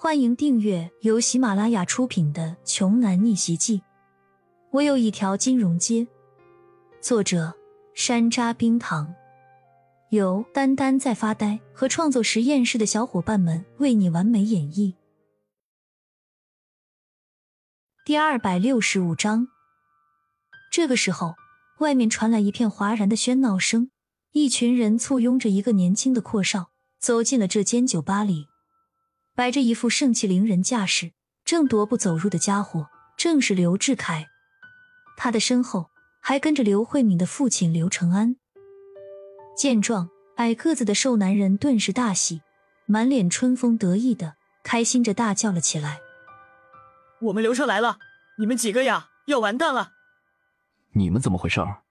欢迎订阅由喜马拉雅出品的《穷男逆袭记》。我有一条金融街。作者：山楂冰糖，由丹丹在发呆和创作实验室的小伙伴们为你完美演绎。第二百六十五章。这个时候，外面传来一片哗然的喧闹声，一群人簇拥着一个年轻的阔少走进了这间酒吧里。摆着一副盛气凌人架势，正踱步走入的家伙正是刘志凯，他的身后还跟着刘慧敏的父亲刘成安。见状，矮个子的瘦男人顿时大喜，满脸春风得意的开心着大叫了起来：“我们刘彻来了！你们几个呀，要完蛋了！你们怎么回事儿？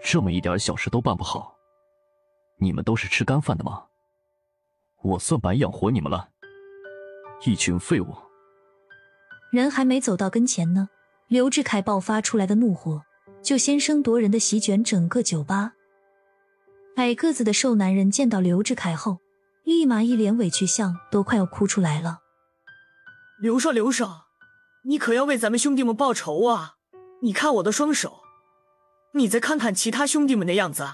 这么一点小事都办不好，你们都是吃干饭的吗？我算白养活你们了！”一群废物！人还没走到跟前呢，刘志凯爆发出来的怒火就先声夺人的席卷整个酒吧。矮个子的瘦男人见到刘志凯后，立马一脸委屈相，都快要哭出来了。刘少，刘少，你可要为咱们兄弟们报仇啊！你看我的双手，你再看看其他兄弟们的样子，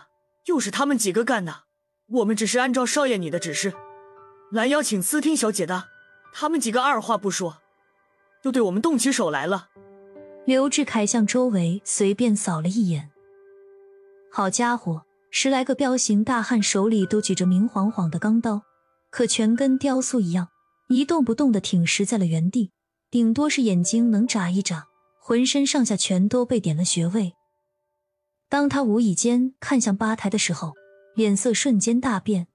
又是他们几个干的。我们只是按照少爷你的指示来邀请思听小姐的。他们几个二话不说，就对我们动起手来了。刘志凯向周围随便扫了一眼，好家伙，十来个彪形大汉手里都举着明晃晃的钢刀，可全跟雕塑一样，一动不动的挺实在了原地，顶多是眼睛能眨一眨，浑身上下全都被点了穴位。当他无意间看向吧台的时候，脸色瞬间大变。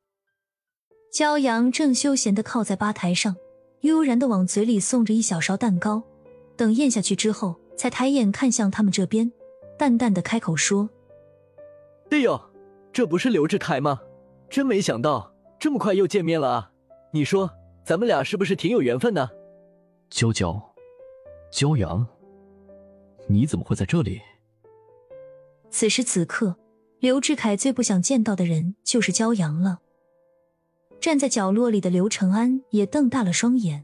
骄阳正休闲的靠在吧台上。悠然的往嘴里送着一小勺蛋糕，等咽下去之后，才抬眼看向他们这边，淡淡的开口说：“哎呦，这不是刘志凯吗？真没想到这么快又见面了啊！你说咱们俩是不是挺有缘分呢？”娇娇，骄阳，你怎么会在这里？此时此刻，刘志凯最不想见到的人就是骄阳了。站在角落里的刘承安也瞪大了双眼。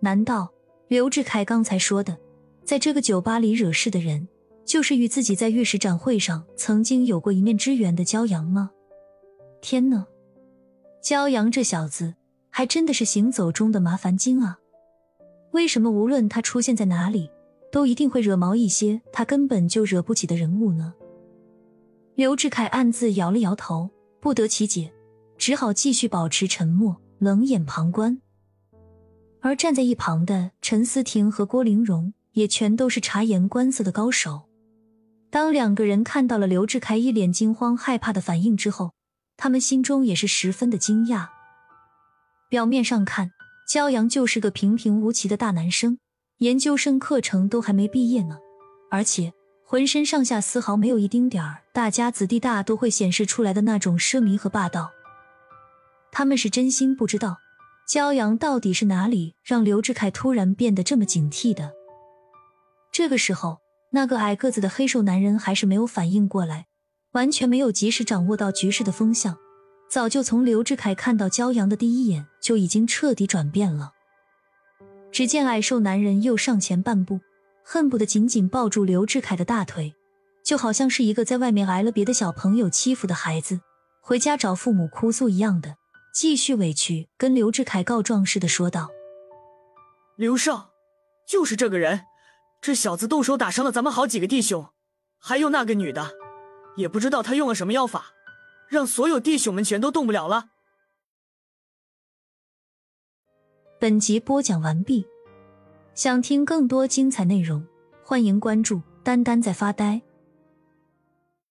难道刘志凯刚才说的，在这个酒吧里惹事的人，就是与自己在玉石展会上曾经有过一面之缘的骄阳吗？天呐，骄阳这小子还真的是行走中的麻烦精啊！为什么无论他出现在哪里，都一定会惹毛一些他根本就惹不起的人物呢？刘志凯暗自摇了摇头，不得其解。只好继续保持沉默，冷眼旁观。而站在一旁的陈思婷和郭玲蓉也全都是察言观色的高手。当两个人看到了刘志凯一脸惊慌害怕的反应之后，他们心中也是十分的惊讶。表面上看，骄阳就是个平平无奇的大男生，研究生课程都还没毕业呢，而且浑身上下丝毫没有一丁点儿大家子弟大都会显示出来的那种奢靡和霸道。他们是真心不知道，骄阳到底是哪里让刘志凯突然变得这么警惕的。这个时候，那个矮个子的黑瘦男人还是没有反应过来，完全没有及时掌握到局势的风向，早就从刘志凯看到骄阳的第一眼就已经彻底转变了。只见矮瘦男人又上前半步，恨不得紧紧抱住刘志凯的大腿，就好像是一个在外面挨了别的小朋友欺负的孩子，回家找父母哭诉一样的。继续委屈，跟刘志凯告状似的说道：“刘少，就是这个人，这小子动手打伤了咱们好几个弟兄，还有那个女的，也不知道他用了什么妖法，让所有弟兄们全都动不了了。”本集播讲完毕，想听更多精彩内容，欢迎关注“丹丹在发呆”。